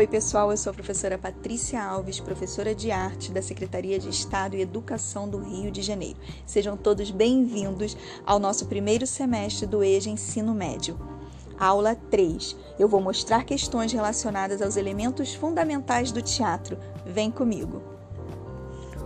Oi, pessoal, eu sou a professora Patrícia Alves, professora de arte da Secretaria de Estado e Educação do Rio de Janeiro. Sejam todos bem-vindos ao nosso primeiro semestre do EJA Ensino Médio. Aula 3. Eu vou mostrar questões relacionadas aos elementos fundamentais do teatro. Vem comigo.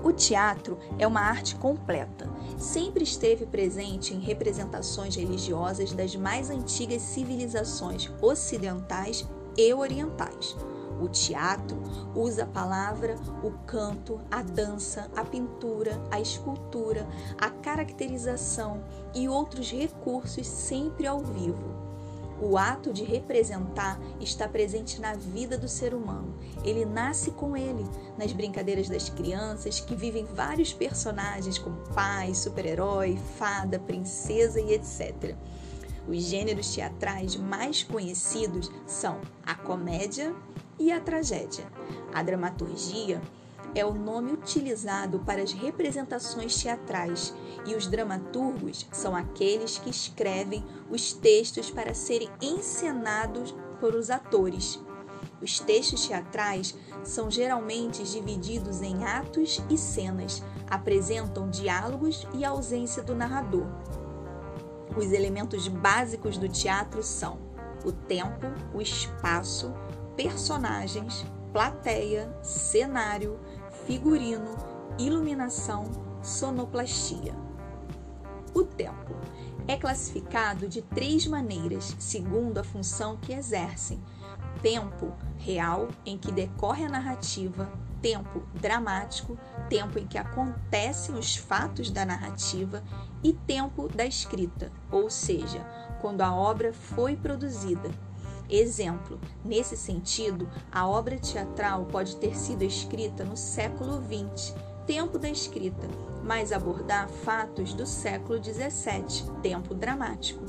O teatro é uma arte completa. Sempre esteve presente em representações religiosas das mais antigas civilizações ocidentais e orientais. O teatro usa a palavra, o canto, a dança, a pintura, a escultura, a caracterização e outros recursos sempre ao vivo. O ato de representar está presente na vida do ser humano. Ele nasce com ele, nas brincadeiras das crianças, que vivem vários personagens como pai, super-herói, fada, princesa e etc. Os gêneros teatrais mais conhecidos são a comédia e a tragédia. A dramaturgia é o nome utilizado para as representações teatrais e os dramaturgos são aqueles que escrevem os textos para serem encenados por os atores. Os textos teatrais são geralmente divididos em atos e cenas, apresentam diálogos e ausência do narrador. Os elementos básicos do teatro são o tempo, o espaço, personagens, plateia, cenário, figurino, iluminação, sonoplastia. O tempo é classificado de três maneiras, segundo a função que exercem: tempo real, em que decorre a narrativa, tempo dramático, tempo em que acontecem os fatos da narrativa, e tempo da escrita, ou seja, quando a obra foi produzida. Exemplo: nesse sentido, a obra teatral pode ter sido escrita no século XX, tempo da escrita, mas abordar fatos do século XVII, tempo dramático.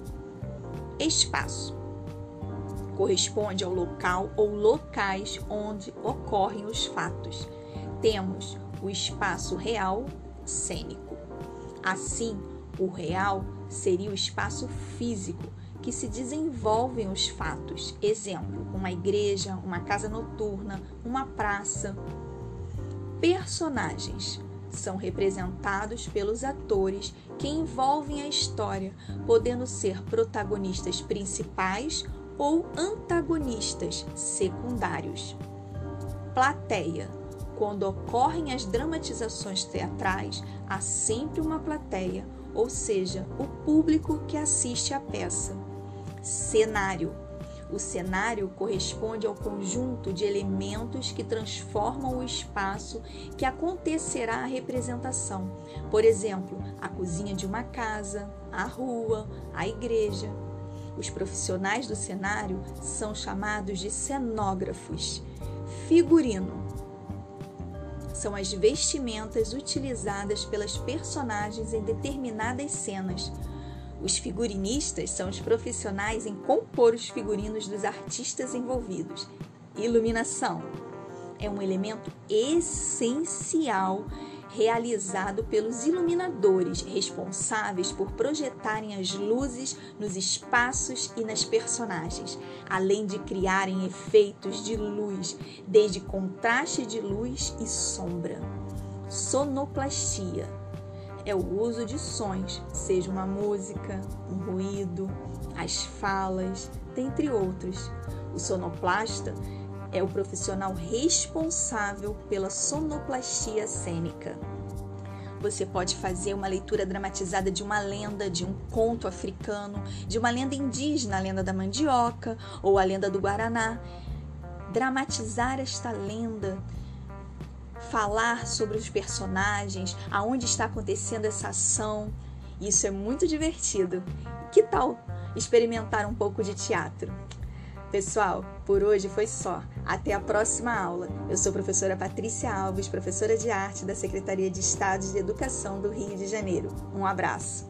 Espaço corresponde ao local ou locais onde ocorrem os fatos. Temos o espaço real cênico. Assim, o real seria o espaço físico que se desenvolvem os fatos. Exemplo, uma igreja, uma casa noturna, uma praça. Personagens são representados pelos atores que envolvem a história, podendo ser protagonistas principais ou antagonistas secundários. Plateia. Quando ocorrem as dramatizações teatrais, há sempre uma plateia, ou seja, o público que assiste à peça. Cenário. O cenário corresponde ao conjunto de elementos que transformam o espaço que acontecerá a representação. Por exemplo, a cozinha de uma casa, a rua, a igreja. Os profissionais do cenário são chamados de cenógrafos. Figurino são as vestimentas utilizadas pelas personagens em determinadas cenas. Os figurinistas são os profissionais em compor os figurinos dos artistas envolvidos. Iluminação é um elemento essencial realizado pelos iluminadores responsáveis por projetarem as luzes nos espaços e nas personagens, além de criarem efeitos de luz, desde contraste de luz e sombra. Sonoplastia é o uso de sons, seja uma música, um ruído, as falas, dentre outros. O sonoplasta é o profissional responsável pela sonoplastia cênica. Você pode fazer uma leitura dramatizada de uma lenda, de um conto africano, de uma lenda indígena, a lenda da mandioca ou a lenda do Guaraná. Dramatizar esta lenda, falar sobre os personagens, aonde está acontecendo essa ação. Isso é muito divertido. Que tal experimentar um pouco de teatro? Pessoal, por hoje foi só. Até a próxima aula. Eu sou professora Patrícia Alves, professora de arte da Secretaria de Estado de Educação do Rio de Janeiro. Um abraço.